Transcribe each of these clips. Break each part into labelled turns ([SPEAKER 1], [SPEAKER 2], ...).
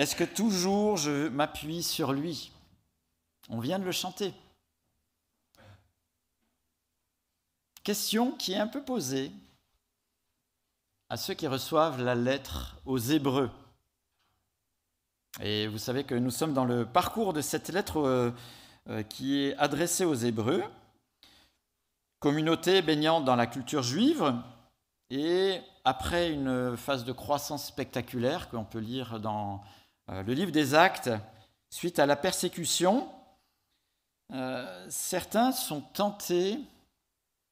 [SPEAKER 1] Est-ce que toujours je m'appuie sur lui? On vient de le chanter. Question qui est un peu posée à ceux qui reçoivent la lettre aux Hébreux. Et vous savez que nous sommes dans le parcours de cette lettre euh, euh, qui est adressée aux Hébreux, communauté baignant dans la culture juive, et après une phase de croissance spectaculaire qu'on peut lire dans le livre des Actes, suite à la persécution, certains sont tentés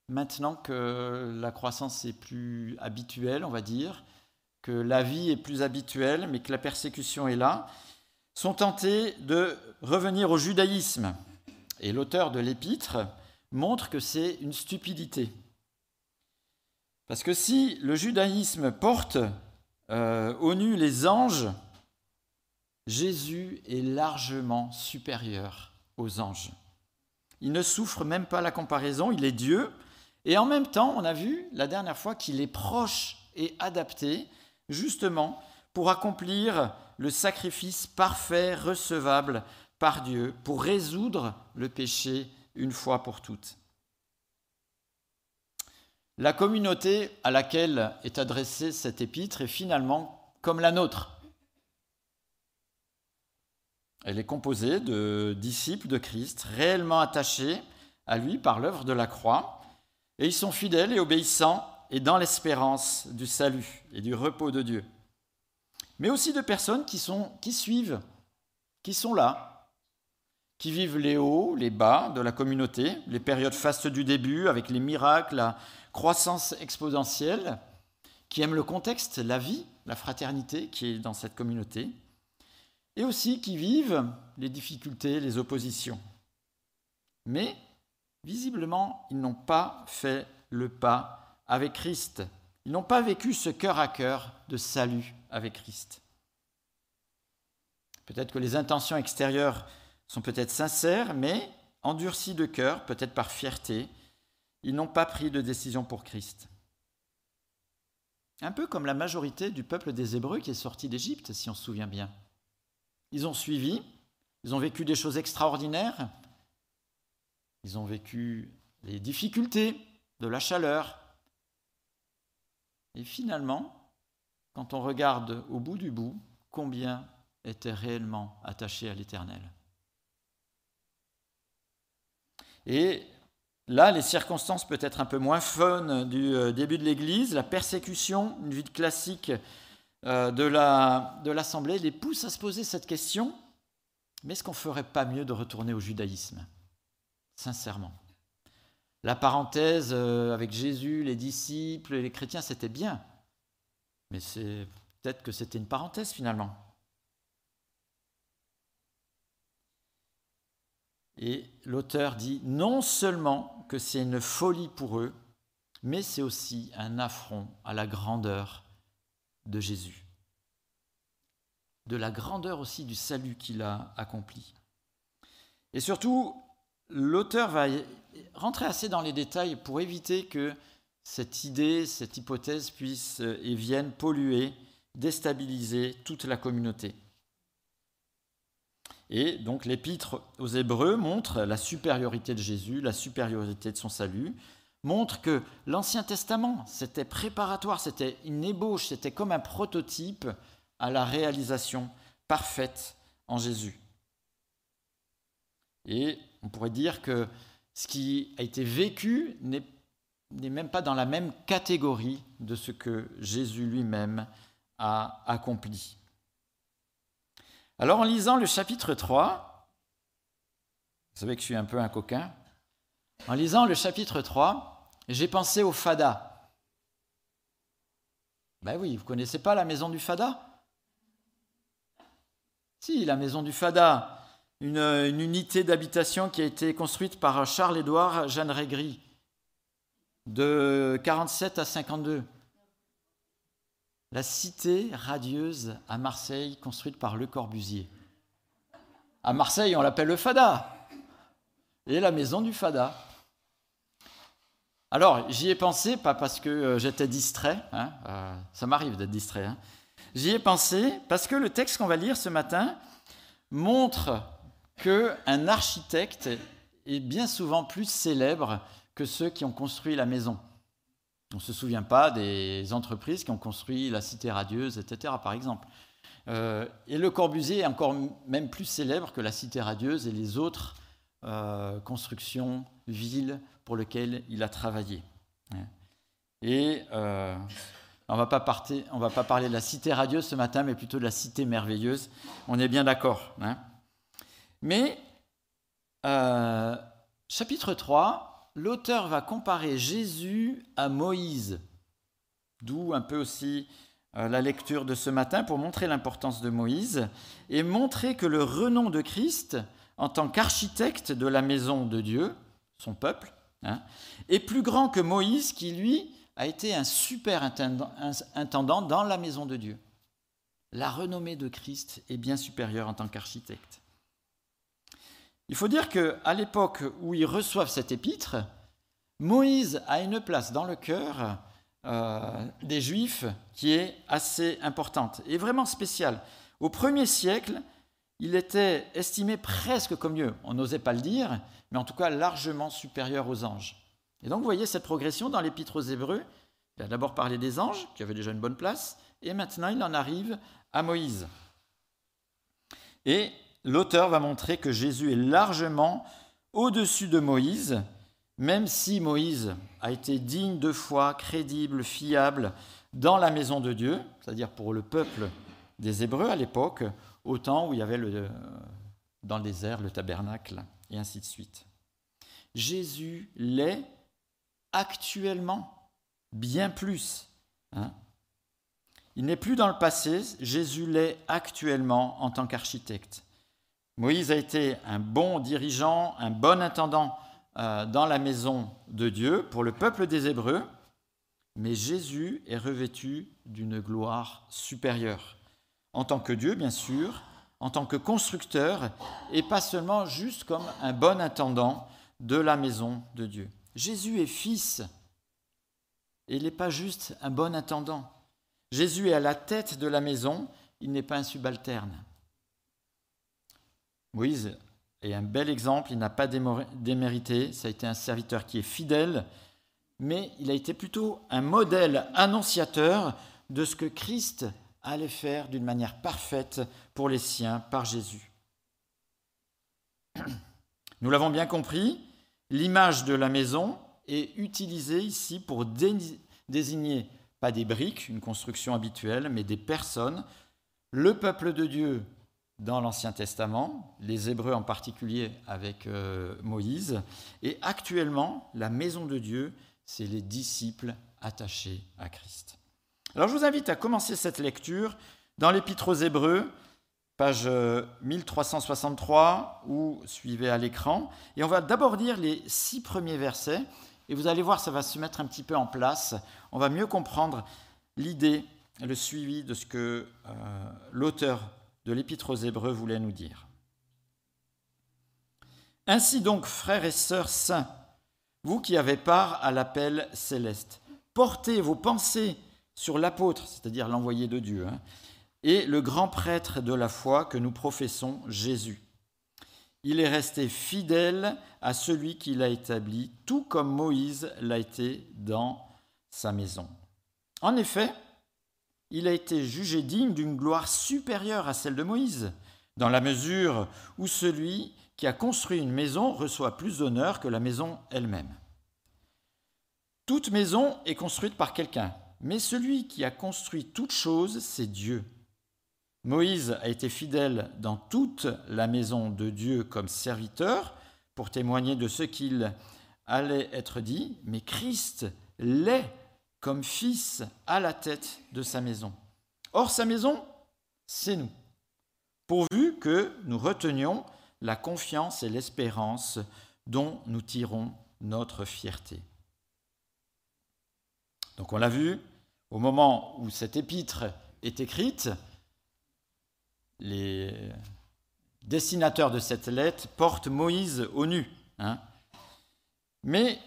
[SPEAKER 1] maintenant que la croissance est plus habituelle, on va dire, que la vie est plus habituelle, mais que la persécution est là, sont tentés de revenir au judaïsme. Et l'auteur de l'épître montre que c'est une stupidité. Parce que si le judaïsme porte euh, au nu les anges, Jésus est largement supérieur aux anges. Il ne souffre même pas la comparaison, il est Dieu, et en même temps, on a vu la dernière fois qu'il est proche et adapté justement pour accomplir le sacrifice parfait, recevable par Dieu, pour résoudre le péché une fois pour toutes. La communauté à laquelle est adressée cet épître est finalement comme la nôtre. Elle est composée de disciples de Christ réellement attachés à lui par l'œuvre de la croix et ils sont fidèles et obéissants et dans l'espérance du salut et du repos de Dieu. Mais aussi de personnes qui, suivent, qui sont là, qui vivent les hauts, les bas de la communauté, les périodes fastes du début avec les miracles, la croissance exponentielle, qui aiment le contexte, la vie, la fraternité qui est dans cette communauté, et aussi qui vivent les difficultés, les oppositions. Mais Visiblement, ils n'ont pas fait le pas avec Christ. Ils n'ont pas vécu ce cœur à cœur de salut avec Christ. Peut-être que les intentions extérieures sont peut-être sincères, mais endurcis de cœur, peut-être par fierté, ils n'ont pas pris de décision pour Christ. Un peu comme la majorité du peuple des Hébreux qui est sorti d'Égypte, si on se souvient bien. Ils ont suivi, ils ont vécu des choses extraordinaires, ils ont vécu les difficultés de la chaleur. Et finalement, quand on regarde au bout du bout, combien étaient réellement attachés à l'Éternel. Et là, les circonstances peut-être un peu moins fun du euh, début de l'Église, la persécution, une vie classique de l'Assemblée, les pousse à se poser cette question, mais est-ce qu'on ne ferait pas mieux de retourner au judaïsme? Sincèrement. La parenthèse euh, avec Jésus, les disciples, les chrétiens, c'était bien. Mais c'est peut-être que c'était une parenthèse finalement. Et l'auteur dit non seulement que c'est une folie pour eux, mais c'est aussi un affront à la grandeur de Jésus, de la grandeur aussi du salut qu'il a accompli. Et surtout, l'auteur va rentrer assez dans les détails pour éviter que cette idée, cette hypothèse puisse et vienne polluer, déstabiliser toute la communauté. Et donc l'épître aux Hébreux montre la supériorité de Jésus, la supériorité de son salut, montre que l'Ancien Testament, c'était préparatoire, c'était une ébauche, c'était comme un prototype à la réalisation parfaite en Jésus. Et on pourrait dire que ce qui a été vécu n'est même pas dans la même catégorie de ce que Jésus lui-même a accompli. Alors en lisant le chapitre 3, vous savez que je suis un peu un coquin, en lisant le chapitre 3, j'ai pensé au Fada. Ben oui, vous ne connaissez pas la maison du Fada? Si, la maison du Fada, une, unité d'habitation qui a été construite par Charles-Édouard Jeanne Régry de 47 à 52. La cité radieuse à Marseille, construite par Le Corbusier. À Marseille, on l'appelle le Fada. Et la maison du Fada. Alors, j'y ai pensé, pas parce que euh, j'étais distrait, hein, euh, ça m'arrive d'être distrait, hein. J'y ai pensé parce que le texte qu'on va lire ce matin montre qu'un architecte est bien souvent plus célèbre que ceux qui ont construit la maison. On ne se souvient pas des entreprises qui ont construit la cité radieuse, etc., par exemple. Euh, et Le Corbusier est encore même plus célèbre que la cité radieuse et les autres constructions, villes pour lesquelles il a travaillé. Et euh, on ne va pas parler de la cité radieuse ce matin, mais plutôt de la cité merveilleuse. On est bien d'accord. Hein. mais chapitre 3, l'auteur va comparer Jésus à Moïse, d'où un peu aussi euh, la lecture de ce matin pour montrer l'importance de Moïse et montrer que le renom de Christ en tant qu'architecte de la maison de Dieu, son peuple, hein, est plus grand que Moïse qui, lui, a été un super intendant dans la maison de Dieu. La renommée de Christ est bien supérieure en tant qu'architecte. Il faut dire qu'à l'époque où ils reçoivent cet épître, Moïse a une place dans le cœur euh, des Juifs qui est assez importante et vraiment spéciale. Au premier siècle, il était estimé presque comme Dieu. On n'osait pas le dire, mais en tout cas largement supérieur aux anges. Et donc vous voyez cette progression dans l'Épître aux Hébreux. Il a d'abord parlé des anges, qui avaient déjà une bonne place, et maintenant il en arrive à Moïse. Et l'auteur va montrer que Jésus est largement au-dessus de Moïse, même si Moïse a été digne de foi, crédible, fiable dans la maison de Dieu, c'est-à-dire pour le peuple des Hébreux à l'époque, au temps où il y avait dans le désert le tabernacle, et ainsi de suite. Jésus l'est actuellement, bien plus. Hein. Il n'est plus dans le passé, Jésus l'est actuellement en tant qu'architecte. Moïse a été un bon dirigeant, un bon intendant euh, dans la maison de Dieu pour le peuple des Hébreux, mais Jésus est revêtu d'une gloire supérieure, en tant que Dieu, bien sûr, en tant que constructeur, et pas seulement juste comme un bon intendant de la maison de Dieu. Jésus est fils, et il n'est pas juste un bon intendant. Jésus est à la tête de la maison, il n'est pas un subalterne. Moïse et un bel exemple, il n'a pas démérité, ça a été un serviteur qui est fidèle, mais il a été plutôt un modèle annonciateur de ce que Christ allait faire d'une manière parfaite pour les siens par Jésus. Nous l'avons bien compris, l'image de la maison est utilisée ici pour désigner pas des briques, une construction habituelle, mais des personnes, le peuple de Dieu dans l'Ancien Testament, les Hébreux en particulier avec euh, Moïse, et actuellement, la maison de Dieu, c'est les disciples attachés à Christ. Alors je vous invite à commencer cette lecture dans l'Épître aux Hébreux, page 1363, euh, ou suivez à l'écran, et on va d'abord lire les six premiers versets, et vous allez voir, ça va se mettre un petit peu en place, on va mieux comprendre l'idée, le suivi de ce que euh, l'auteur de l'Épître aux Hébreux voulait nous dire. Ainsi donc, frères et sœurs saints, vous qui avez part à l'appel céleste, portez vos pensées sur l'apôtre, c'est-à-dire l'envoyé de Dieu, hein, et le grand prêtre de la foi que nous professons, Jésus. Il est resté fidèle à celui qui l'a établi, tout comme Moïse l'a été dans sa maison. En effet, il a été jugé digne d'une gloire supérieure à celle de Moïse, dans la mesure où celui qui a construit une maison reçoit plus d'honneur que la maison elle-même. Toute maison est construite par quelqu'un, mais celui qui a construit toute chose, c'est Dieu. Moïse a été fidèle dans toute la maison de Dieu comme serviteur pour témoigner de ce qu'il allait être dit, mais Christ l'est comme fils à la tête de sa maison. Or, sa maison, c'est nous, pourvu que nous retenions la confiance et l'espérance dont nous tirons notre fierté. Donc on l'a vu, au moment où cette épître est écrite, les dessinateurs de cette lettre portent Moïse au nu. Hein. Mais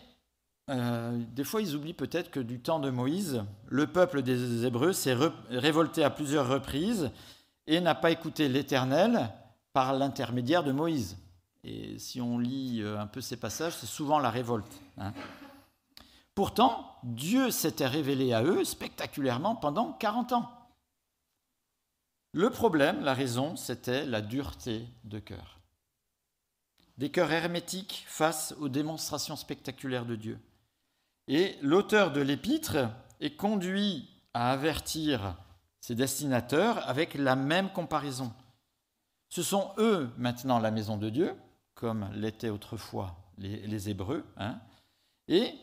[SPEAKER 1] euh, des fois, ils oublient peut-être que du temps de Moïse, le peuple des Hébreux s'est révolté à plusieurs reprises et n'a pas écouté l'Éternel par l'intermédiaire de Moïse. Et si on lit euh, un peu ces passages, c'est souvent la révolte. Hein. Pourtant, Dieu s'était révélé à eux spectaculairement pendant 40 ans. Le problème, la raison, c'était la dureté de cœur. Des cœurs hermétiques face aux démonstrations spectaculaires de Dieu. Et l'auteur de l'épître est conduit à avertir ses destinateurs avec la même comparaison. Ce sont eux maintenant la maison de Dieu, comme l'étaient autrefois les, Hébreux. Hein. Et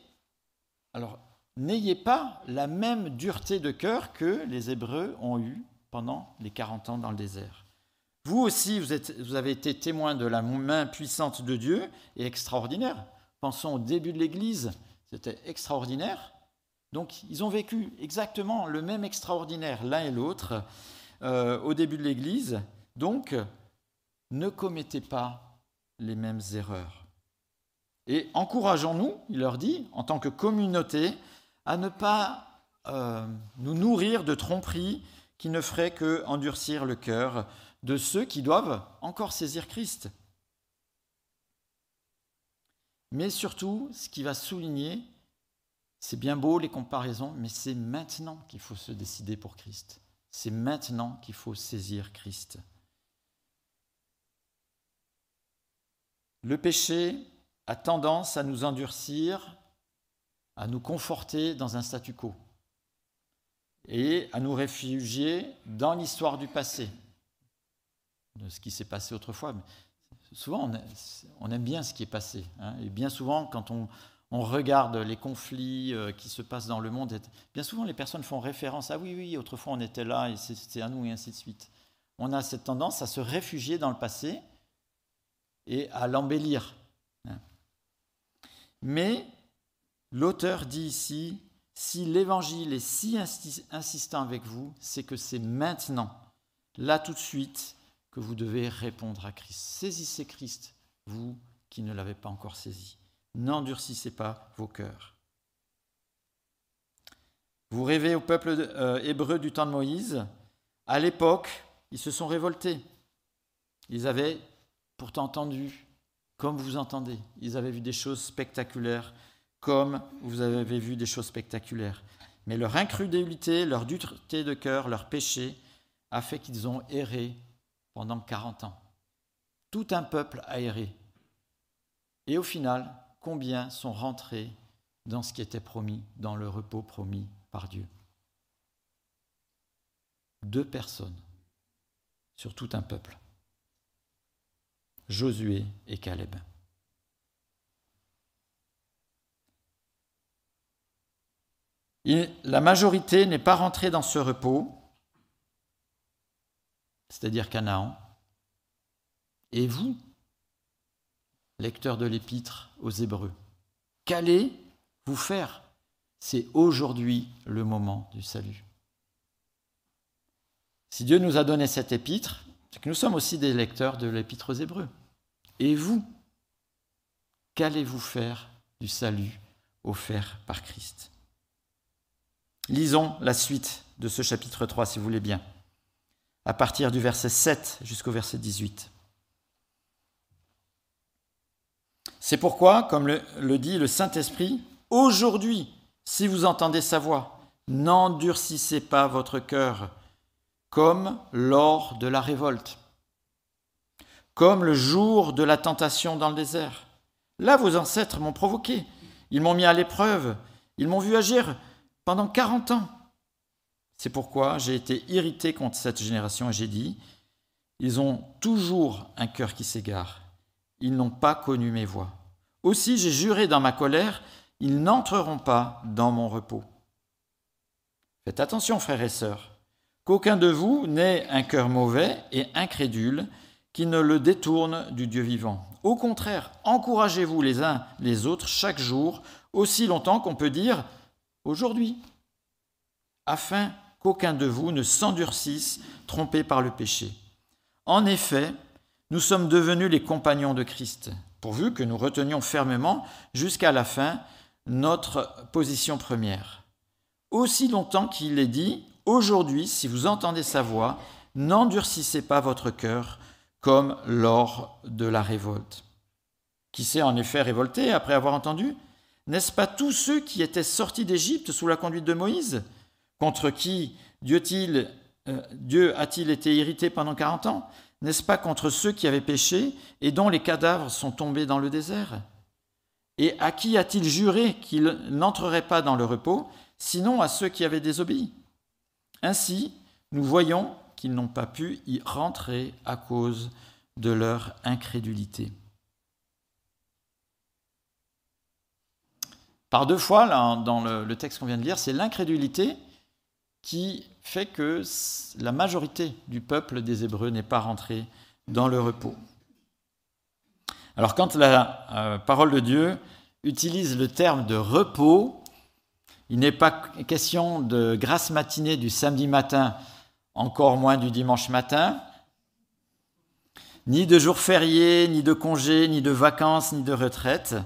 [SPEAKER 1] alors, n'ayez pas la même dureté de cœur que les Hébreux ont eue pendant les 40 ans dans le désert. Vous aussi, vous, avez été témoin de la main puissante de Dieu et extraordinaire. Pensons au début de l'Église, c'était extraordinaire. Donc, ils ont vécu exactement le même extraordinaire l'un et l'autre euh, au début de l'Église. Donc, ne commettez pas les mêmes erreurs. Et encourageons-nous, il leur dit, en tant que communauté, à ne pas euh, nous nourrir de tromperies qui ne feraient que endurcir le cœur de ceux qui doivent encore saisir Christ. Mais surtout, ce qui va souligner, c'est bien beau les comparaisons, mais c'est maintenant qu'il faut se décider pour Christ. C'est maintenant qu'il faut saisir Christ. Le péché a tendance à nous endurcir, à nous conforter dans un statu quo et à nous réfugier dans l'histoire du passé, de ce qui s'est passé autrefois. souvent, on aime bien ce qui est passé. Hein, et bien souvent, quand on, regarde les conflits euh, qui se passent dans le monde, bien souvent, les personnes font référence à oui, oui, autrefois on était là et c'était à nous, et ainsi de suite. On a cette tendance à se réfugier dans le passé et à l'embellir. Mais l'auteur dit ici, si l'évangile est si insistant avec vous, c'est que c'est maintenant, là tout de suite, que vous devez répondre à Christ. Saisissez Christ, vous qui ne l'avez pas encore saisi. N'endurcissez pas vos cœurs. Vous rêvez au peuple euh, hébreu du temps de Moïse. À l'époque, ils se sont révoltés. Ils avaient pourtant entendu, comme vous entendez. Ils avaient vu des choses spectaculaires comme vous avez vu des choses spectaculaires. Mais leur incrédulité, leur dureté de cœur, leur péché a fait qu'ils ont erré pendant 40 ans. Tout un peuple a erré. Et au final, combien sont rentrés dans ce qui était promis, dans le repos promis par Dieu? Deux personnes sur tout un peuple. Josué et Caleb. la majorité n'est pas rentrée dans ce repos, c'est-à-dire Canaan. Et vous, lecteurs de l'épître aux Hébreux, qu'allez-vous faire? C'est aujourd'hui le moment du salut. Si Dieu nous a donné cette épître, c'est que nous sommes aussi des lecteurs de l'épître aux Hébreux. Et vous, qu'allez-vous faire du salut offert par Christ? Lisons la suite de ce chapitre 3, si vous voulez bien, à partir du verset 7 jusqu'au verset 18. C'est pourquoi, comme le, dit le Saint-Esprit, aujourd'hui, si vous entendez sa voix, n'endurcissez pas votre cœur, comme lors de la révolte, comme le jour de la tentation dans le désert. Là, vos ancêtres m'ont provoqué, ils m'ont mis à l'épreuve, ils m'ont vu agir pendant 40 ans. C'est pourquoi j'ai été irrité contre cette génération et j'ai dit, ils ont toujours un cœur qui s'égare. Ils n'ont pas connu mes voies. Aussi j'ai juré dans ma colère, ils n'entreront pas dans mon repos. Faites attention, frères et sœurs, qu'aucun de vous n'ait un cœur mauvais et incrédule qui ne le détourne du Dieu vivant. Au contraire, encouragez-vous les uns les autres chaque jour, aussi longtemps qu'on peut dire aujourd'hui, afin qu'aucun de vous ne s'endurcisse, trompé par le péché. En effet, nous sommes devenus les compagnons de Christ, pourvu que nous retenions fermement jusqu'à la fin notre position première. Aussi longtemps qu'il est dit, aujourd'hui, si vous entendez sa voix, n'endurcissez pas votre cœur comme lors de la révolte. Qui s'est en effet révolté après avoir entendu N'est-ce pas tous ceux qui étaient sortis d'Égypte sous la conduite de Moïse, contre qui Dieu, euh, a-t-il été irrité pendant quarante ans N'est-ce pas contre ceux qui avaient péché et dont les cadavres sont tombés dans le désert? Et à qui a-t-il juré qu'il n'entrerait pas dans le repos, sinon à ceux qui avaient désobéi? Ainsi, nous voyons qu'ils n'ont pas pu y rentrer à cause de leur incrédulité. Par deux fois, dans le, texte qu'on vient de lire, c'est l'incrédulité qui fait que la majorité du peuple des Hébreux n'est pas rentré dans le repos. Alors quand la euh, parole de Dieu utilise le terme de repos, il n'est pas question de grâce matinée du samedi matin encore moins du dimanche matin, ni de jours fériés, ni de congés, ni de vacances, ni de retraite.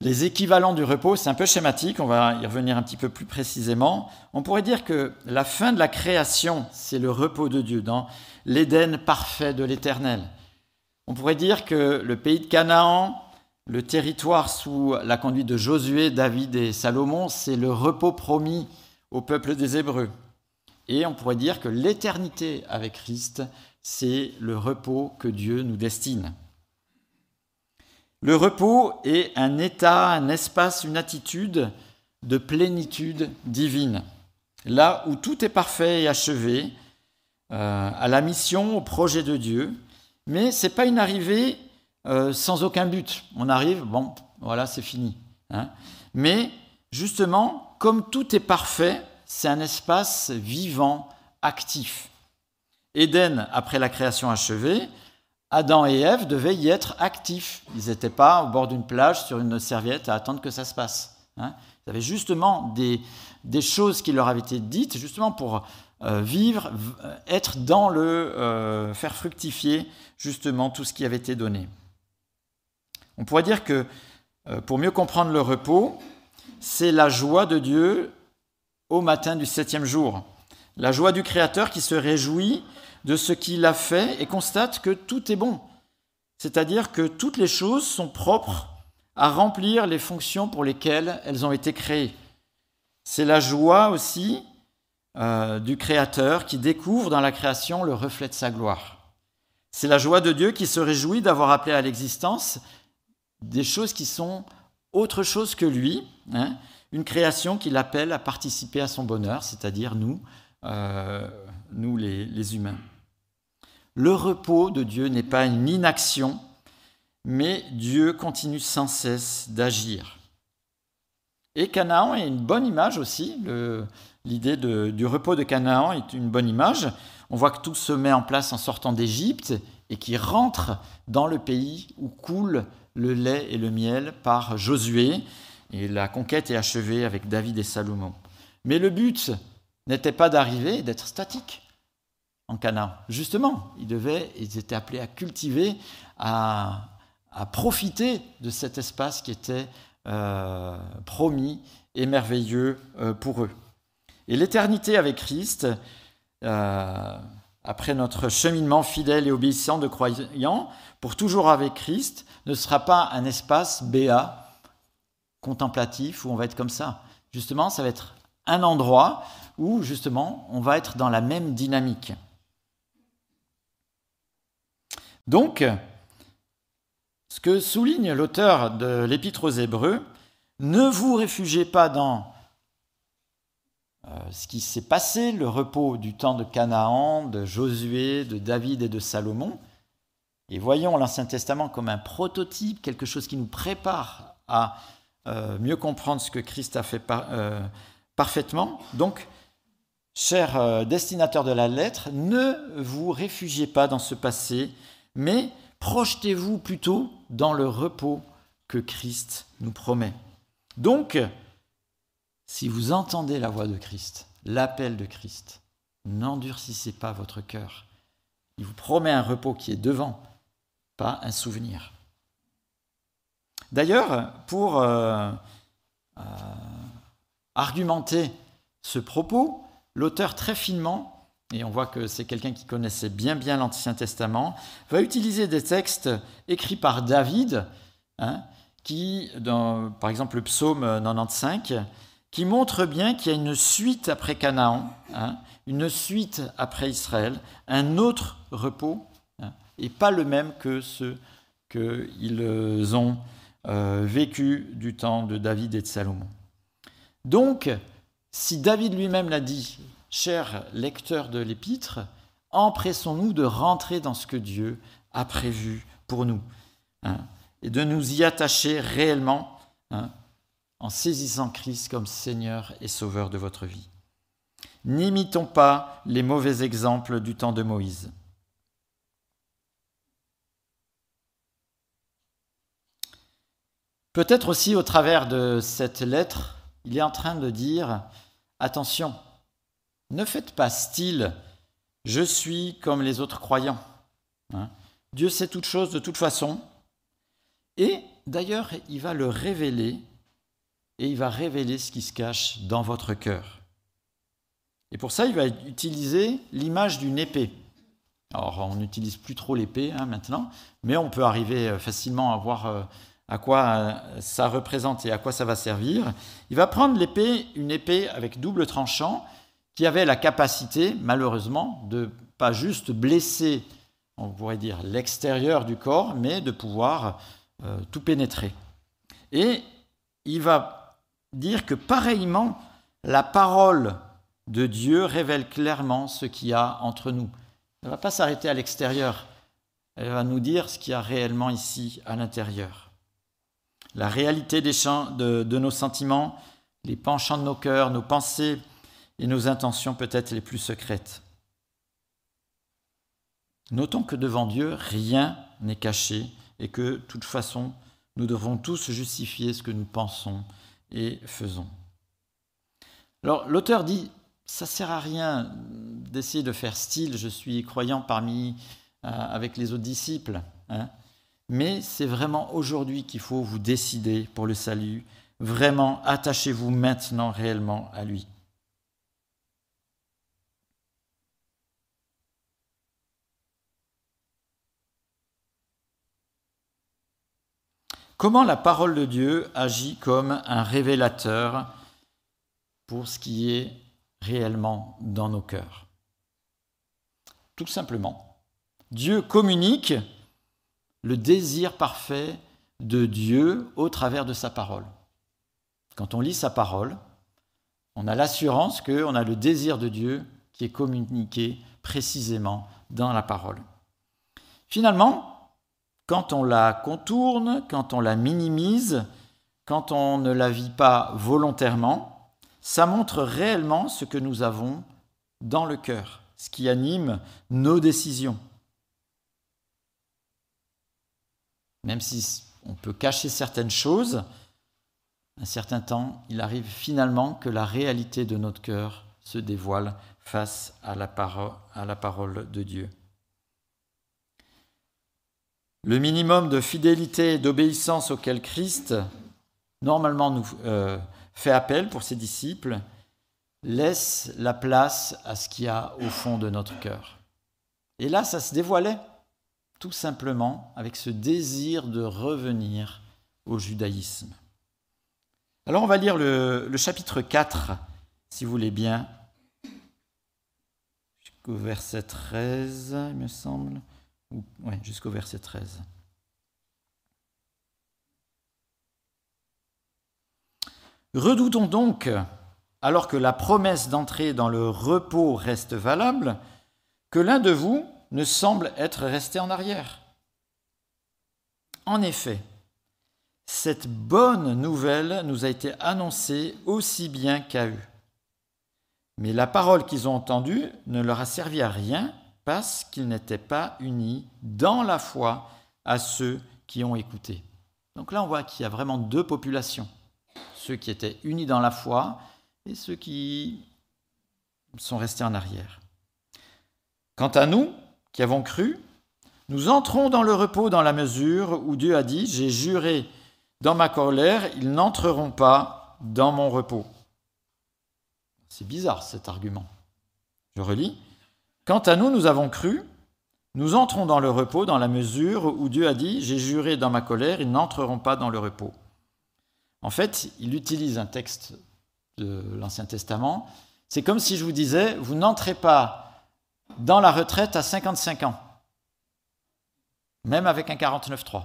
[SPEAKER 1] Les équivalents du repos, c'est un peu schématique, on va y revenir un petit peu plus précisément. On pourrait dire que la fin de la création, c'est le repos de Dieu, dans l'Éden parfait de l'Éternel. On pourrait dire que le pays de Canaan, le territoire sous la conduite de Josué, David et Salomon, c'est le repos promis au peuple des Hébreux. Et on pourrait dire que l'éternité avec Christ, c'est le repos que Dieu nous destine. Le repos est un état, un espace, une attitude de plénitude divine. Là où tout est parfait et achevé, euh, à la mission, au projet de Dieu, mais ce n'est pas une arrivée euh, sans aucun but. On arrive, bon, voilà, c'est fini. Hein. Mais justement, comme tout est parfait, c'est un espace vivant, actif. Éden, après la création achevée, Adam et Ève devaient y être actifs. Ils n'étaient pas au bord d'une plage sur une serviette à attendre que ça se passe. Hein. Ils avaient justement des, choses qui leur avaient été dites, justement pour euh, vivre, être dans le, euh, faire fructifier justement tout ce qui avait été donné. On pourrait dire que euh, pour mieux comprendre le repos, c'est la joie de Dieu au matin du septième jour. La joie du Créateur qui se réjouit de ce qu'il a fait et constate que tout est bon. C'est-à-dire que toutes les choses sont propres à remplir les fonctions pour lesquelles elles ont été créées. C'est la joie aussi euh, du Créateur qui découvre dans la création le reflet de sa gloire. C'est la joie de Dieu qui se réjouit d'avoir appelé à l'existence des choses qui sont autre chose que lui, hein, une création qui l'appelle à participer à son bonheur, c'est-à-dire nous, euh, nous les, humains. Le repos de Dieu n'est pas une inaction, mais Dieu continue sans cesse d'agir. Et Canaan est une bonne image aussi. L'idée du repos de Canaan est une bonne image. On voit que tout se met en place en sortant d'Égypte et qui rentre dans le pays où coule le lait et le miel par Josué. Et la conquête est achevée avec David et Salomon. Mais le but n'était pas d'arriver, d'être statique en Canaan. Justement, ils, devaient, ils étaient appelés à cultiver, à, profiter de cet espace qui était euh, promis et merveilleux euh, pour eux. Et l'éternité avec Christ, euh, après notre cheminement fidèle et obéissant de croyants, pour toujours avec Christ, ne sera pas un espace béat contemplatif où on va être comme ça. Justement, ça va être un endroit où justement on va être dans la même dynamique. Donc, ce que souligne l'auteur de l'Épître aux Hébreux, ne vous réfugiez pas dans euh, ce qui s'est passé, le repos du temps de Canaan, de Josué, de David et de Salomon, et voyons l'Ancien Testament comme un prototype, quelque chose qui nous prépare à euh, mieux comprendre ce que Christ a fait euh, parfaitement. Donc, chers euh, destinateurs de la lettre, ne vous réfugiez pas dans ce passé, mais projetez-vous plutôt dans le repos que Christ nous promet. Donc, si vous entendez la voix de Christ, l'appel de Christ, n'endurcissez pas votre cœur. Il vous promet un repos qui est devant, pas un souvenir. D'ailleurs, pour euh, euh, argumenter ce propos, l'auteur très finement, et on voit que c'est quelqu'un qui connaissait bien bien l'Ancien Testament, va utiliser des textes écrits par David, hein, qui, par exemple le psaume 95, qui montre bien qu'il y a une suite après Canaan, hein, une suite après Israël, un autre repos, hein, et pas le même que ceux qu'ils ont euh, vécu du temps de David et de Salomon. Donc, si David lui-même l'a dit, cher lecteur de l'épître, empressons-nous de rentrer dans ce que Dieu a prévu pour nous, hein, et de nous y attacher réellement en saisissant Christ comme Seigneur et Sauveur de votre vie. N'imitons pas les mauvais exemples du temps de Moïse. Peut-être aussi au travers de cette lettre, il est en train de dire, attention, ne faites pas style, je suis comme les autres croyants. Hein. Dieu sait toutes choses de toute façon. Et d'ailleurs, il va le révéler, et il va révéler ce qui se cache dans votre cœur. Et pour ça, il va utiliser l'image d'une épée. Alors, on n'utilise plus trop l'épée hein, maintenant, mais on peut arriver euh, facilement à voir euh, à quoi euh, ça représente et à quoi ça va servir. Il va prendre l'épée, une épée avec double tranchant, qui avait la capacité, malheureusement, de pas juste blesser, on pourrait dire, l'extérieur du corps, mais de pouvoir tout pénétrer. Et il va dire que pareillement, la parole de Dieu révèle clairement ce qu'il y a entre nous. Elle ne va pas s'arrêter à l'extérieur, elle va nous dire ce qu'il y a réellement ici à l'intérieur. La réalité de, nos sentiments, les penchants de nos cœurs, nos pensées et nos intentions peut-être les plus secrètes. Notons que devant Dieu, rien n'est caché et que, de toute façon, nous devons tous justifier ce que nous pensons et faisons. Alors, l'auteur dit ça sert à rien d'essayer de faire style, je suis croyant parmi euh, avec les autres disciples. Hein. Mais c'est vraiment aujourd'hui qu'il faut vous décider pour le salut. Vraiment, attachez-vous maintenant réellement à lui. Comment la parole de Dieu agit comme un révélateur pour ce qui est réellement dans nos cœurs? Tout simplement, Dieu communique le désir parfait de Dieu au travers de sa parole. Quand on lit sa parole, on a l'assurance qu'on a le désir de Dieu qui est communiqué précisément dans la parole. Finalement, quand on la contourne, quand on la minimise, quand on ne la vit pas volontairement, ça montre réellement ce que nous avons dans le cœur, ce qui anime nos décisions. Même si on peut cacher certaines choses, un certain temps, il arrive finalement que la réalité de notre cœur se dévoile face à la, parole, de Dieu. Le minimum de fidélité et d'obéissance auquel Christ, normalement, nous, euh, fait appel pour ses disciples, laisse la place à ce qu'il y a au fond de notre cœur. Et là, ça se dévoilait tout simplement avec ce désir de revenir au judaïsme. Alors on va lire le, chapitre 4, si vous voulez bien, jusqu'au verset 13, il me semble. Oui, jusqu'au verset 13. Redoutons donc, alors que la promesse d'entrer dans le repos reste valable, que l'un de vous ne semble être resté en arrière. En effet, cette bonne nouvelle nous a été annoncée aussi bien qu'à eux. Mais la parole qu'ils ont entendue ne leur a servi à rien parce qu'ils n'étaient pas unis dans la foi à ceux qui ont écouté. Donc là, on voit qu'il y a vraiment deux populations ceux qui étaient unis dans la foi et ceux qui sont restés en arrière. Quant à nous, qui avons cru, nous entrons dans le repos dans la mesure où Dieu a dit, j'ai juré dans ma colère, ils n'entreront pas dans mon repos. C'est bizarre cet argument. Je relis. Quant à nous, nous avons cru, nous entrons dans le repos dans la mesure où Dieu a dit, j'ai juré dans ma colère, ils n'entreront pas dans le repos. En fait, il utilise un texte de l'Ancien Testament. C'est comme si je vous disais, vous n'entrez pas dans la retraite à 55 ans, même avec un 49.3.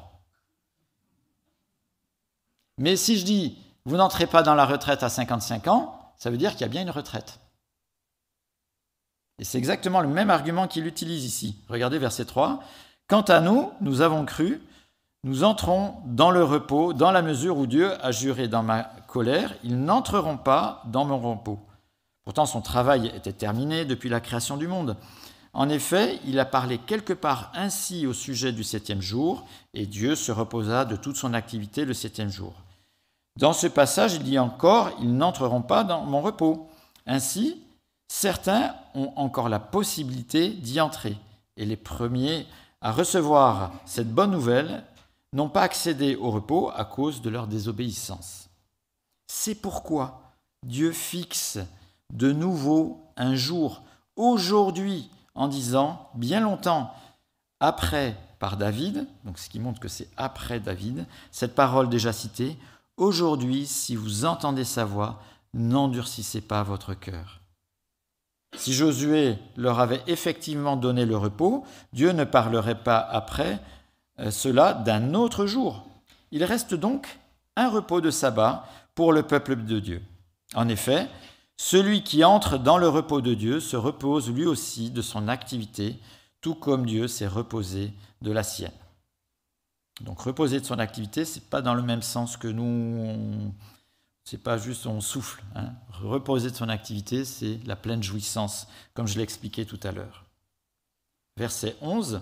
[SPEAKER 1] Mais si je dis, vous n'entrez pas dans la retraite à 55 ans, ça veut dire qu'il y a bien une retraite. Et c'est exactement le même argument qu'il utilise ici. Regardez verset 3. Quant à nous, nous avons cru, nous entrons dans le repos dans la mesure où Dieu a juré dans ma colère, ils n'entreront pas dans mon repos. Pourtant son travail était terminé depuis la création du monde. En effet, il a parlé quelque part ainsi au sujet du septième jour, et Dieu se reposa de toute son activité le septième jour. Dans ce passage, il dit encore, ils n'entreront pas dans mon repos. Ainsi, certains ont encore la possibilité d'y entrer, et les premiers à recevoir cette bonne nouvelle n'ont pas accédé au repos à cause de leur désobéissance. C'est pourquoi Dieu fixe de nouveau un jour, aujourd'hui, en disant, bien longtemps après par David, donc ce qui montre que c'est après David, cette parole déjà citée, Aujourd'hui, si vous entendez sa voix, n'endurcissez pas votre cœur. Si Josué leur avait effectivement donné le repos, Dieu ne parlerait pas après euh, cela d'un autre jour. Il reste donc un repos de sabbat pour le peuple de Dieu. En effet, celui qui entre dans le repos de Dieu se repose lui aussi de son activité, tout comme Dieu s'est reposé de la sienne. Donc reposer de son activité, c'est pas dans le même sens que nous, c'est pas juste on souffle. Hein. Reposer de son activité, c'est la pleine jouissance, comme je l'ai expliqué tout à l'heure. Verset 11.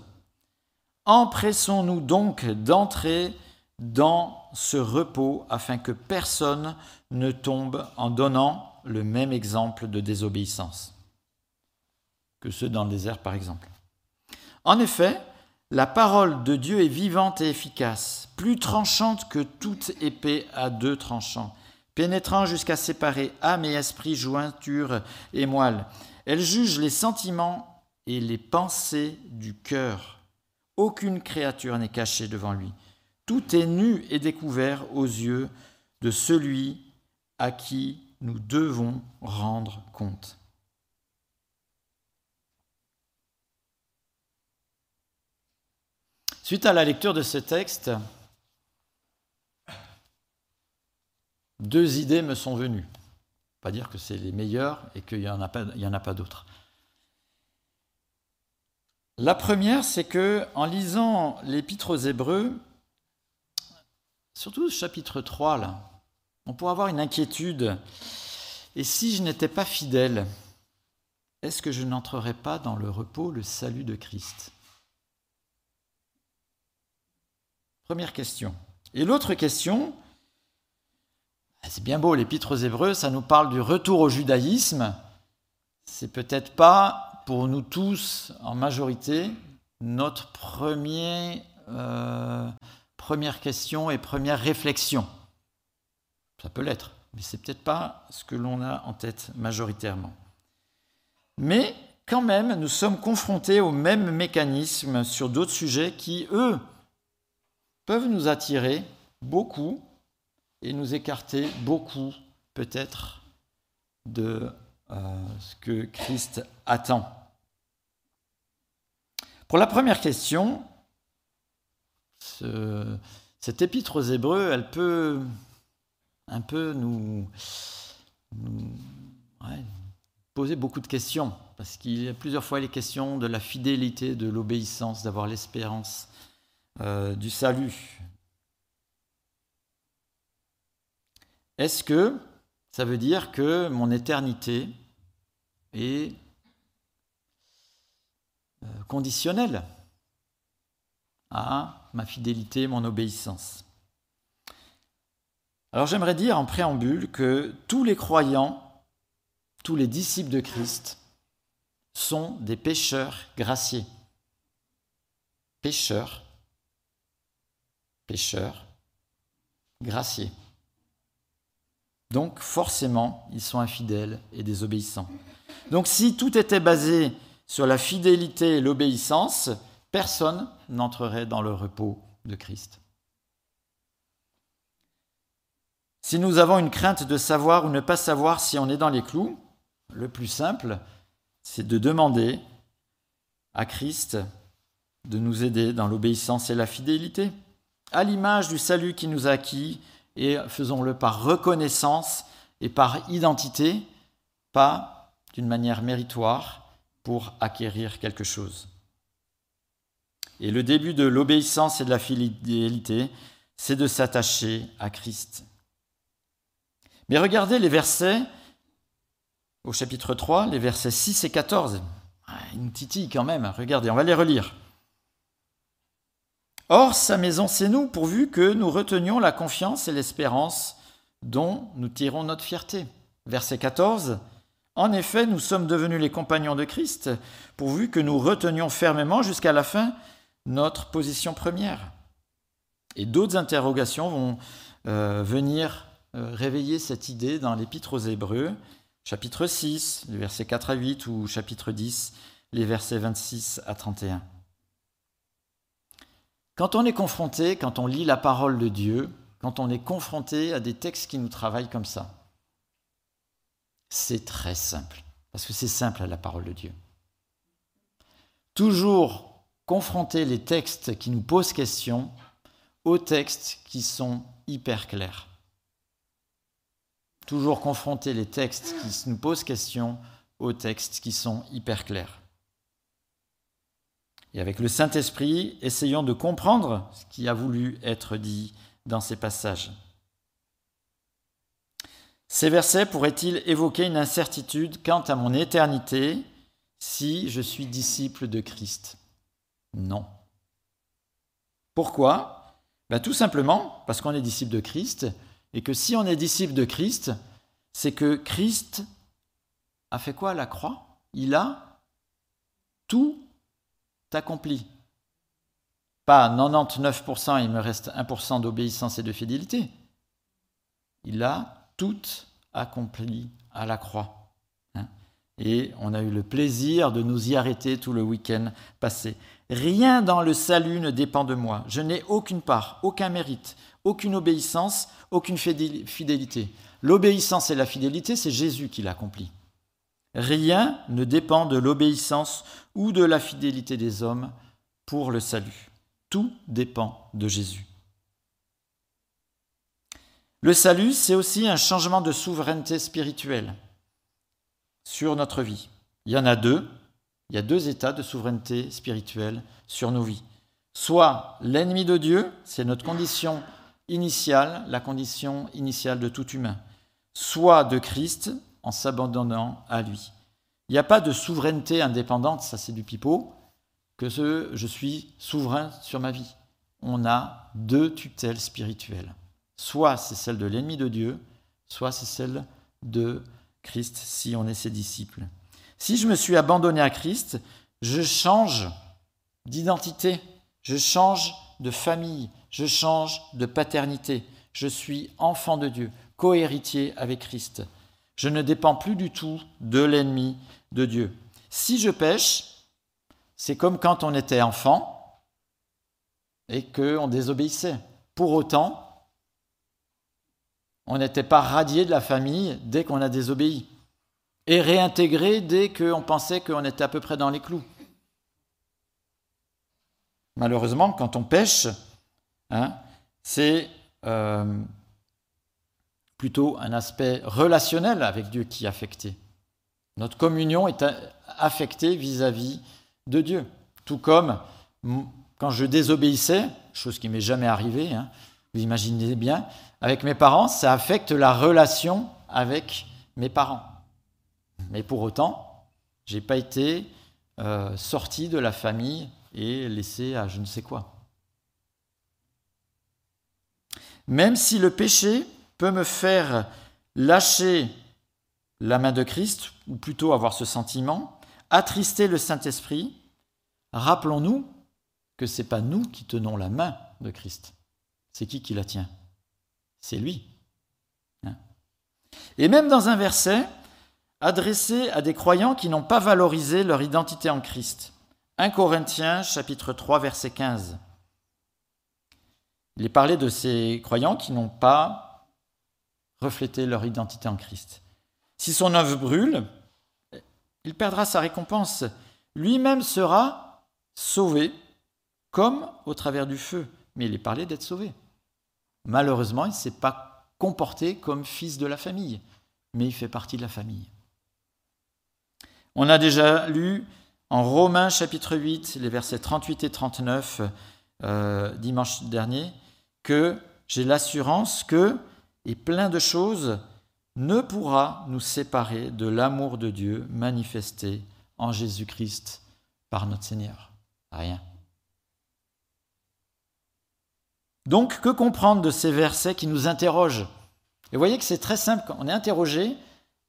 [SPEAKER 1] Empressons-nous donc d'entrer dans ce repos afin que personne ne tombe en donnant le même exemple de désobéissance que ceux dans le désert par exemple. En effet, la parole de Dieu est vivante et efficace, plus tranchante que toute épée à deux tranchants, pénétrant jusqu'à séparer âme et esprit, jointure et moelle. Elle juge les sentiments et les pensées du cœur. Aucune créature n'est cachée devant lui. Tout est nu et découvert aux yeux de celui à qui nous devons rendre compte. Suite à la lecture de ce texte, deux idées me sont venues. Pas dire que c'est les meilleures et qu'il n'y en a pas, d'autres. La première, c'est que en lisant l'Épître aux Hébreux, surtout le chapitre 3, là, on pourrait avoir une inquiétude. Et si je n'étais pas fidèle, est-ce que je n'entrerais pas dans le repos, le salut de Christ? Première question. Et l'autre question, ah, c'est bien beau, l'épître aux Hébreux, ça nous parle du retour au judaïsme. C'est peut-être pas pour nous tous, en majorité, notre euh, première question et première réflexion. Ça peut l'être, mais c'est peut-être pas ce que l'on a en tête majoritairement. Mais quand même, nous sommes confrontés aux mêmes mécanismes sur d'autres sujets qui, eux, peuvent nous attirer beaucoup et nous écarter beaucoup peut-être de euh, ce que Christ attend. Pour la première question, cette épître aux Hébreux, elle peut un peu nous, poser beaucoup de questions, parce qu'il y a plusieurs fois les questions de la fidélité, de l'obéissance, d'avoir l'espérance euh, du salut. Est-ce que ça veut dire que mon éternité est euh, conditionnelle à ma fidélité, mon obéissance? Alors j'aimerais dire en préambule que tous les croyants, tous les disciples de Christ sont des pécheurs graciés. Pécheurs pécheurs graciés. Donc forcément, ils sont infidèles et désobéissants. Donc si tout était basé sur la fidélité et l'obéissance, personne n'entrerait dans le repos de Christ. Si nous avons une crainte de savoir ou ne pas savoir si on est dans les clous, le plus simple, c'est de demander à Christ de nous aider dans l'obéissance et la fidélité, à l'image du salut qui nous a acquis, et faisons-le par reconnaissance et par identité, pas d'une manière méritoire pour acquérir quelque chose. Et le début de l'obéissance et de la fidélité, c'est de s'attacher à Christ. Mais regardez les versets au chapitre 3, les versets 6 et 14. Ah, ils nous titillent quand même, regardez, on va les relire. Or, sa maison, c'est nous, pourvu que nous retenions la confiance et l'espérance dont nous tirons notre fierté. Verset 14. En effet, nous sommes devenus les compagnons de Christ, pourvu que nous retenions fermement jusqu'à la fin notre position première. Et d'autres interrogations vont euh, venir réveiller cette idée dans l'Épître aux Hébreux, chapitre 6, les versets 4 à 8, ou chapitre 10, les versets 26 à 31. Quand on est confronté, quand on lit la parole de Dieu, quand on est confronté à des textes qui nous travaillent comme ça, c'est très simple, parce que c'est simple à la parole de Dieu. Toujours confronter les textes qui nous posent question aux textes qui sont hyper clairs. Toujours confronter les textes qui nous posent question aux textes qui sont hyper clairs. Et avec le Saint-Esprit, essayons de comprendre ce qui a voulu être dit dans ces passages. Ces versets pourraient-ils évoquer une incertitude quant à mon éternité si je suis disciple de Christ? Non. Pourquoi? Ben, Tout simplement parce qu'on est disciple de Christ et que si on est disciple de Christ, c'est que Christ a fait quoi à la croix? Il a tout accompli. Pas 99%, il me reste 1% d'obéissance et de fidélité. Il a tout accompli à la croix. Et on a eu le plaisir de nous y arrêter tout le week-end passé. Rien dans le salut ne dépend de moi. Je n'ai aucune part, aucun mérite, aucune obéissance, aucune fidélité. L'obéissance et la fidélité, c'est Jésus qui l'accomplit. Rien ne dépend de l'obéissance ou de la fidélité des hommes pour le salut. Tout dépend de Jésus. Le salut, c'est aussi un changement de souveraineté spirituelle sur notre vie. Il y en a deux. Il y a deux états de souveraineté spirituelle sur nos vies. Soit l'ennemi de Dieu, c'est notre condition initiale, la condition initiale de tout humain. Soit de Christ, en s'abandonnant à lui. Il n'y a pas de souveraineté indépendante, ça c'est du pipeau, que je suis souverain sur ma vie. On a deux tutelles spirituelles. Soit c'est celle de l'ennemi de Dieu, soit c'est celle de Christ si on est ses disciples. Si je me suis abandonné à Christ, je change d'identité, je change de famille, je change de paternité. Je suis enfant de Dieu, cohéritier avec Christ. Je ne dépends plus du tout de l'ennemi de Dieu. Si je pêche, c'est comme quand on était enfant et qu'on désobéissait. Pour autant, on n'était pas radié de la famille dès qu'on a désobéi et réintégré dès qu'on pensait qu'on était à peu près dans les clous. Malheureusement, quand on pêche, hein, c'est euh, plutôt un aspect relationnel avec Dieu qui est affecté. Notre communion est affectée vis-à-vis de Dieu. Tout comme quand je désobéissais, chose qui m'est jamais arrivée, hein, vous imaginez bien, avec mes parents, ça affecte la relation avec mes parents. Mais pour autant, je n'ai pas été euh, sorti de la famille et laissé à je ne sais quoi. Même si le péché peut me faire lâcher la main de Christ, ou plutôt avoir ce sentiment, attrister le Saint-Esprit, rappelons-nous que ce n'est pas nous qui tenons la main de Christ. C'est qui qui la tient? C'est lui. Hein. Et même dans un verset adressé à des croyants qui n'ont pas valorisé leur identité en Christ. 1 Corinthiens chapitre 3 verset 15. Il est parlé de ces croyants qui n'ont pas reflété leur identité en Christ. Si son œuvre brûle, il perdra sa récompense. Lui-même sera sauvé, comme au travers du feu. Mais il est parlé d'être sauvé. Malheureusement, il ne s'est pas comporté comme fils de la famille, mais il fait partie de la famille. On a déjà lu en Romains chapitre 8, les versets 38 et 39, euh, dimanche dernier, que j'ai l'assurance que, et plein de choses, ne pourra nous séparer de l'amour de Dieu manifesté en Jésus-Christ par notre Seigneur. Rien. Donc, que comprendre de ces versets qui nous interrogent? Et vous voyez que c'est très simple, quand on est interrogé,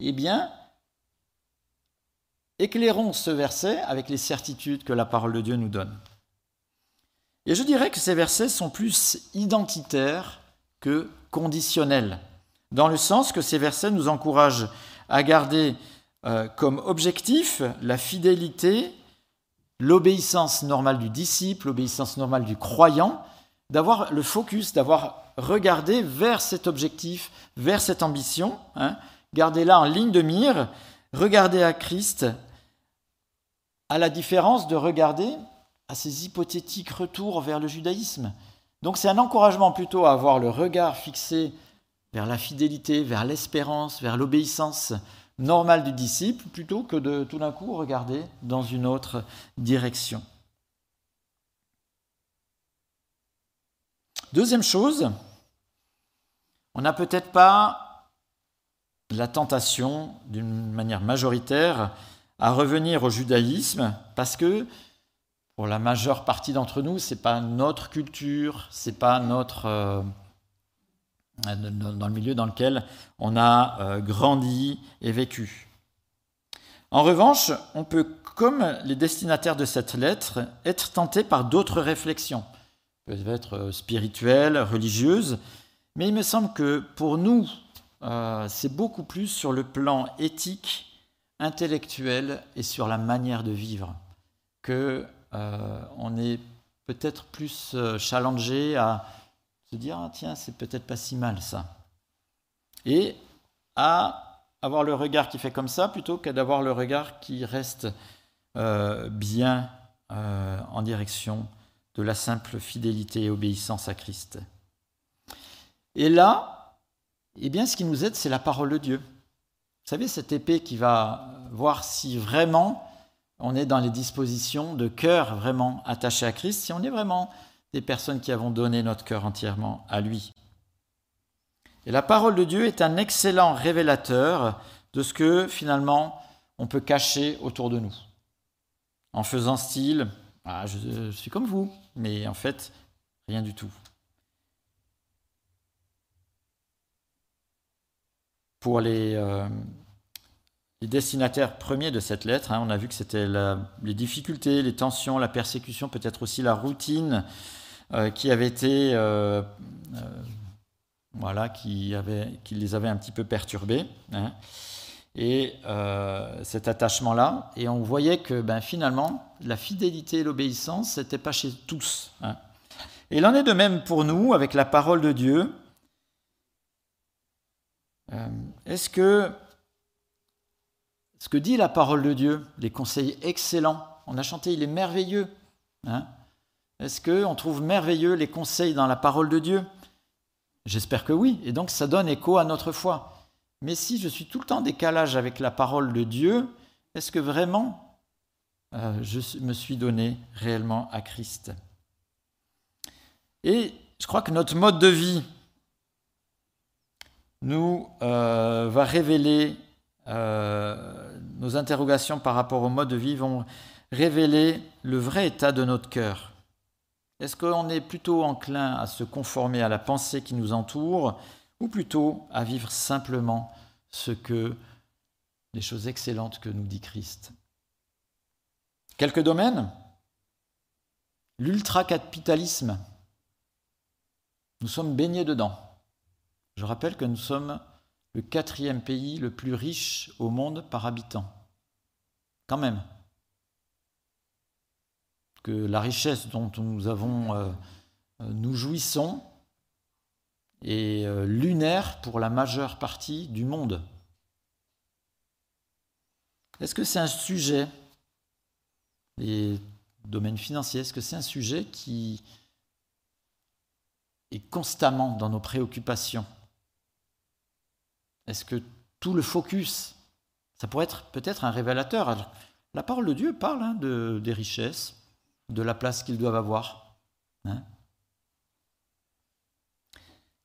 [SPEAKER 1] eh bien, Éclairons ce verset avec les certitudes que la parole de Dieu nous donne. Et je dirais que ces versets sont plus identitaires que conditionnels, dans le sens que ces versets nous encouragent à garder euh, comme objectif la fidélité, l'obéissance normale du disciple, l'obéissance normale du croyant, d'avoir le focus, d'avoir regardé vers cet objectif, vers cette ambition, hein, garder-la en ligne de mire, regarder à Christ à la différence de regarder à ces hypothétiques retours vers le judaïsme. Donc c'est un encouragement plutôt à avoir le regard fixé vers la fidélité, vers l'espérance, vers l'obéissance normale du disciple, plutôt que de tout d'un coup regarder dans une autre direction. Deuxième chose, on n'a peut-être pas la tentation, d'une manière majoritaire, à revenir au judaïsme parce que pour la majeure partie d'entre nous, c'est pas notre culture, c'est pas notre euh, dans le milieu dans lequel on a euh, grandi et vécu. En revanche, on peut, comme les destinataires de cette lettre, être tenté par d'autres réflexions, peut-être euh, spirituelles, religieuses, mais il me semble que pour nous, c'est beaucoup plus sur le plan éthique intellectuel et sur la manière de vivre, que euh, on est peut-être plus euh, challengé à se dire ah, tiens c'est peut-être pas si mal ça, et à avoir le regard qui fait comme ça plutôt qu'à d'avoir le regard qui reste euh, bien en direction de la simple fidélité et obéissance à Christ. Et là, eh bien, ce qui nous aide, c'est la parole de Dieu. Vous savez, cette épée qui va voir si vraiment on est dans les dispositions de cœur vraiment attaché à Christ, si on est vraiment des personnes qui avons donné notre cœur entièrement à lui. Et la parole de Dieu est un excellent révélateur de ce que finalement on peut cacher autour de nous. En faisant style, ah, je, suis comme vous, mais en fait, rien du tout. pour les, euh, destinataires premiers de cette lettre. Hein, on a vu que c'était les difficultés, les tensions, la persécution, peut-être aussi la routine euh, qui avait été, euh, voilà, qui les avait un petit peu perturbés. Hein. Et cet attachement-là. Et on voyait que ben, finalement, la fidélité et l'obéissance, ce n'était pas chez tous. Hein. Et il en est de même pour nous avec la parole de Dieu. Euh, est-ce que ce que dit la parole de Dieu, les conseils excellents, on a chanté, il est merveilleux. Hein Est-ce qu'on trouve merveilleux les conseils dans la parole de Dieu? J'espère que oui, et donc ça donne écho à notre foi. Mais si je suis tout le temps en décalage avec la parole de Dieu, est-ce que vraiment euh, je me suis donné réellement à Christ? Et je crois que notre mode de vie, nous euh, va révéler euh, nos interrogations par rapport au mode de vie, vont révéler le vrai état de notre cœur. Est-ce qu'on est plutôt enclin à se conformer à la pensée qui nous entoure ou plutôt à vivre simplement ce que les choses excellentes que nous dit Christ Quelques domaines L'ultracapitalisme. Nous sommes baignés dedans. Je rappelle que nous sommes le quatrième pays le plus riche au monde par habitant. Quand même. Que la richesse dont nous avons, euh, nous jouissons est euh, lunaire pour la majeure partie du monde. Est-ce que c'est un sujet, les domaines financiers, est-ce que c'est un sujet qui est constamment dans nos préoccupations? Est-ce que tout le focus, ça pourrait être peut-être un révélateur La parole de Dieu parle hein, de, des richesses, de la place qu'ils doivent avoir. Hein?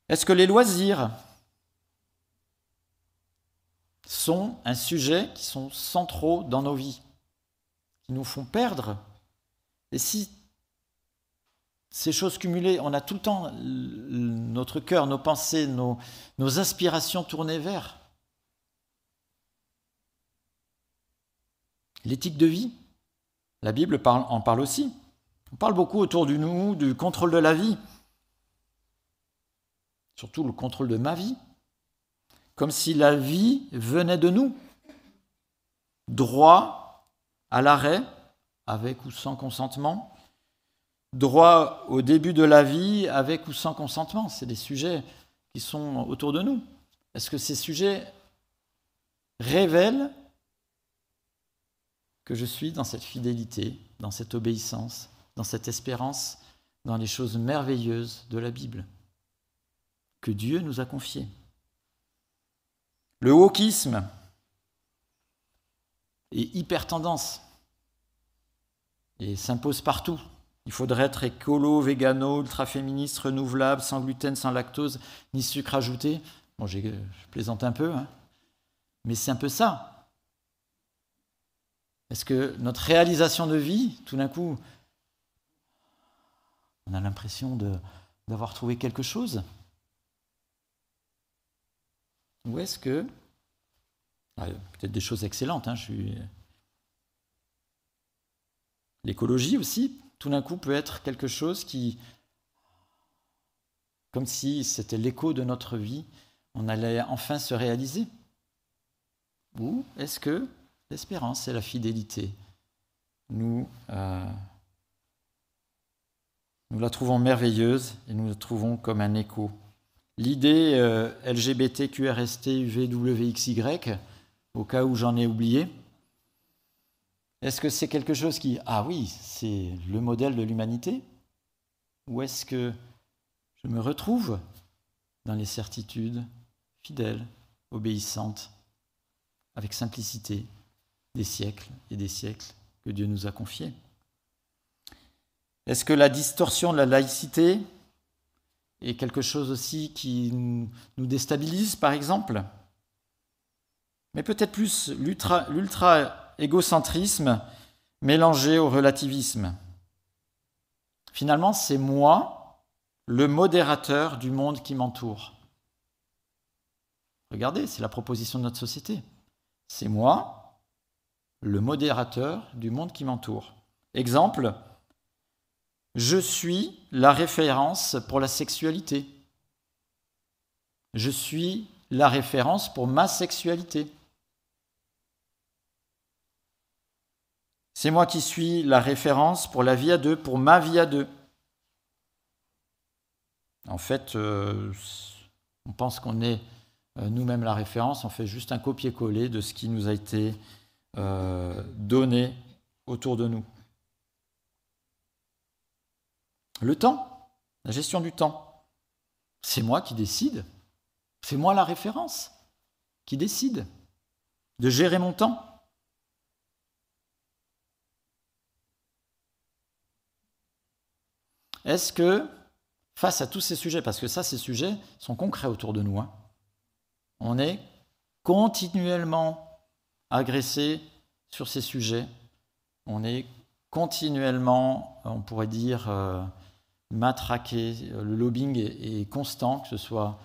[SPEAKER 1] Est-ce que les loisirs sont un sujet qui sont centraux dans nos vies, qui nous font perdre? Et si ces choses cumulées, on a tout le temps notre cœur, nos pensées, nos, nos aspirations tournées vers l'éthique de vie, la Bible en parle aussi. On parle beaucoup autour de nous du contrôle de la vie surtout le contrôle de ma vie, comme si la vie venait de nous. Droit à l'arrêt, avec ou sans consentement. Droit au début de la vie, avec ou sans consentement. C'est des sujets qui sont autour de nous. Est-ce que ces sujets révèlent que je suis dans cette fidélité, dans cette obéissance, dans cette espérance, dans les choses merveilleuses de la Bible? Que Dieu nous a confié. Le wokisme est hyper tendance et s'impose partout. Il faudrait être écolo, végano, ultra-féministe, renouvelable, sans gluten, sans lactose, ni sucre ajouté. Bon, je plaisante un peu, hein. mais c'est un peu ça. Est-ce que notre réalisation de vie, tout d'un coup, on a l'impression d'avoir trouvé quelque chose? Ou est-ce que, ah, peut-être des choses excellentes, hein, je suis... l'écologie aussi, tout d'un coup peut être quelque chose qui, comme si c'était l'écho de notre vie, on allait enfin se réaliser. Ou est-ce que l'espérance et la fidélité, nous, euh, nous la trouvons merveilleuse et nous la trouvons comme un écho L'idée euh, au cas où j'en ai oublié, est-ce que c'est quelque chose qui, ah oui, c'est le modèle de l'humanité? Ou est-ce que je me retrouve dans les certitudes fidèles, obéissantes, avec simplicité, des siècles et des siècles que Dieu nous a confiés? Est-ce que la distorsion de la laïcité et quelque chose aussi qui nous déstabilise, par exemple. Mais peut-être plus l'ultra-égocentrisme mélangé au relativisme. Finalement, c'est moi, le modérateur du monde qui m'entoure. Regardez, c'est la proposition de notre société. C'est moi, le modérateur du monde qui m'entoure. Exemple, je suis la référence pour la sexualité. Je suis la référence pour ma sexualité. C'est moi qui suis la référence pour la vie à deux, pour ma vie à deux. En fait, euh, on pense qu'on est euh, nous-mêmes la référence, on fait juste un copier-coller de ce qui nous a été euh, donné autour de nous. Le temps, la gestion du temps, c'est moi qui décide. C'est moi la référence qui décide de gérer mon temps. Est-ce que, face à tous ces sujets, parce que ça, ces sujets sont concrets autour de nous, hein, on est continuellement agressé sur ces sujets, on est continuellement, on pourrait dire, euh, matraqué. Le lobbying est, constant, que ce soit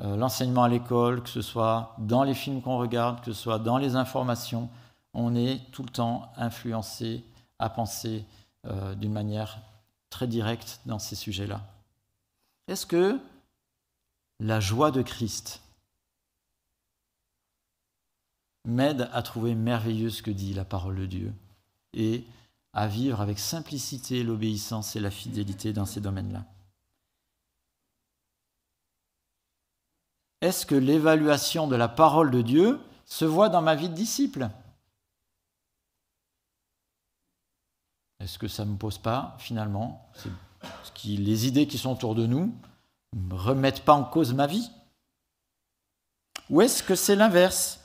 [SPEAKER 1] euh, l'enseignement à l'école, que ce soit dans les films qu'on regarde, que ce soit dans les informations. On est tout le temps influencé à penser euh, d'une manière très directe dans ces sujets-là. Est-ce que la joie de Christ m'aide à trouver merveilleux ce que dit la parole de Dieu et à vivre avec simplicité l'obéissance et la fidélité dans ces domaines-là. Est-ce que l'évaluation de la parole de Dieu se voit dans ma vie de disciple? Est-ce que ça ne me pose pas, finalement, les idées qui sont autour de nous ne remettent pas en cause ma vie? Ou est-ce que c'est l'inverse?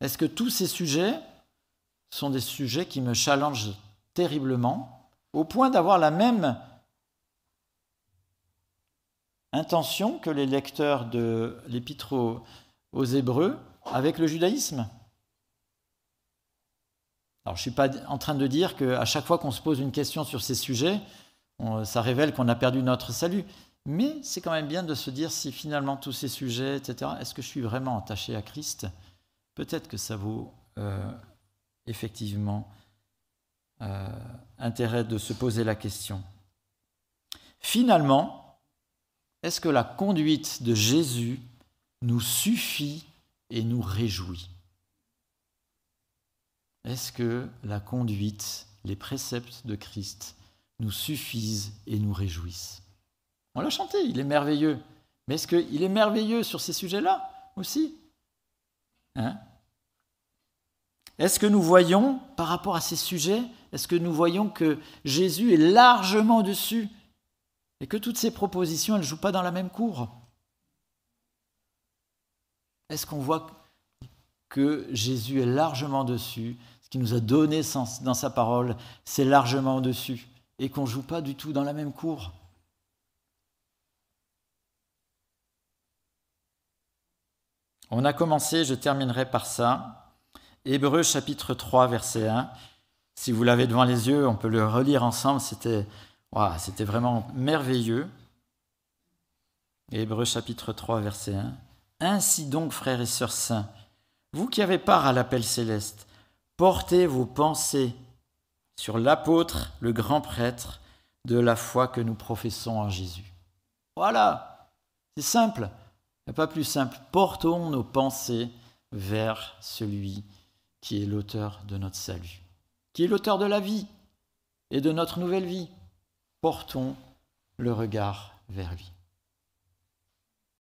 [SPEAKER 1] Est-ce que tous ces sujets sont des sujets qui me challengent terriblement, au point d'avoir la même intention que les lecteurs de l'épître aux Hébreux avec le judaïsme alors, je ne suis pas en train de dire qu'à chaque fois qu'on se pose une question sur ces sujets, ça révèle qu'on a perdu notre salut. Mais c'est quand même bien de se dire si finalement tous ces sujets, etc., est-ce que je suis vraiment attaché à Christ? Peut-être que ça vaut euh, effectivement euh, intérêt de se poser la question. Finalement, est-ce que la conduite de Jésus nous suffit et nous réjouit? Est-ce que la conduite, les préceptes de Christ nous suffisent et nous réjouissent? On l'a chanté, il est merveilleux. Mais est-ce qu'il est merveilleux sur ces sujets-là aussi? Hein? Est-ce que nous voyons, par rapport à ces sujets, est-ce que nous voyons que Jésus est largement dessus et que toutes ces propositions, elles ne jouent pas dans la même cour? Est-ce qu'on voit que Jésus est largement dessus, ce qu'il nous a donné dans sa parole, c'est largement au-dessus, et qu'on ne joue pas du tout dans la même cour. On a commencé, je terminerai par ça. Hébreu chapitre 3, verset 1. Si vous l'avez devant les yeux, on peut le relire ensemble, c'était vraiment merveilleux. Hébreu chapitre 3, verset 1. Ainsi donc, frères et sœurs saints, vous qui avez part à l'appel céleste, portez vos pensées sur l'apôtre, le grand prêtre de la foi que nous professons en Jésus. Voilà, c'est simple, pas plus simple. Portons nos pensées vers celui qui est l'auteur de notre salut, qui est l'auteur de la vie et de notre nouvelle vie. Portons le regard vers lui.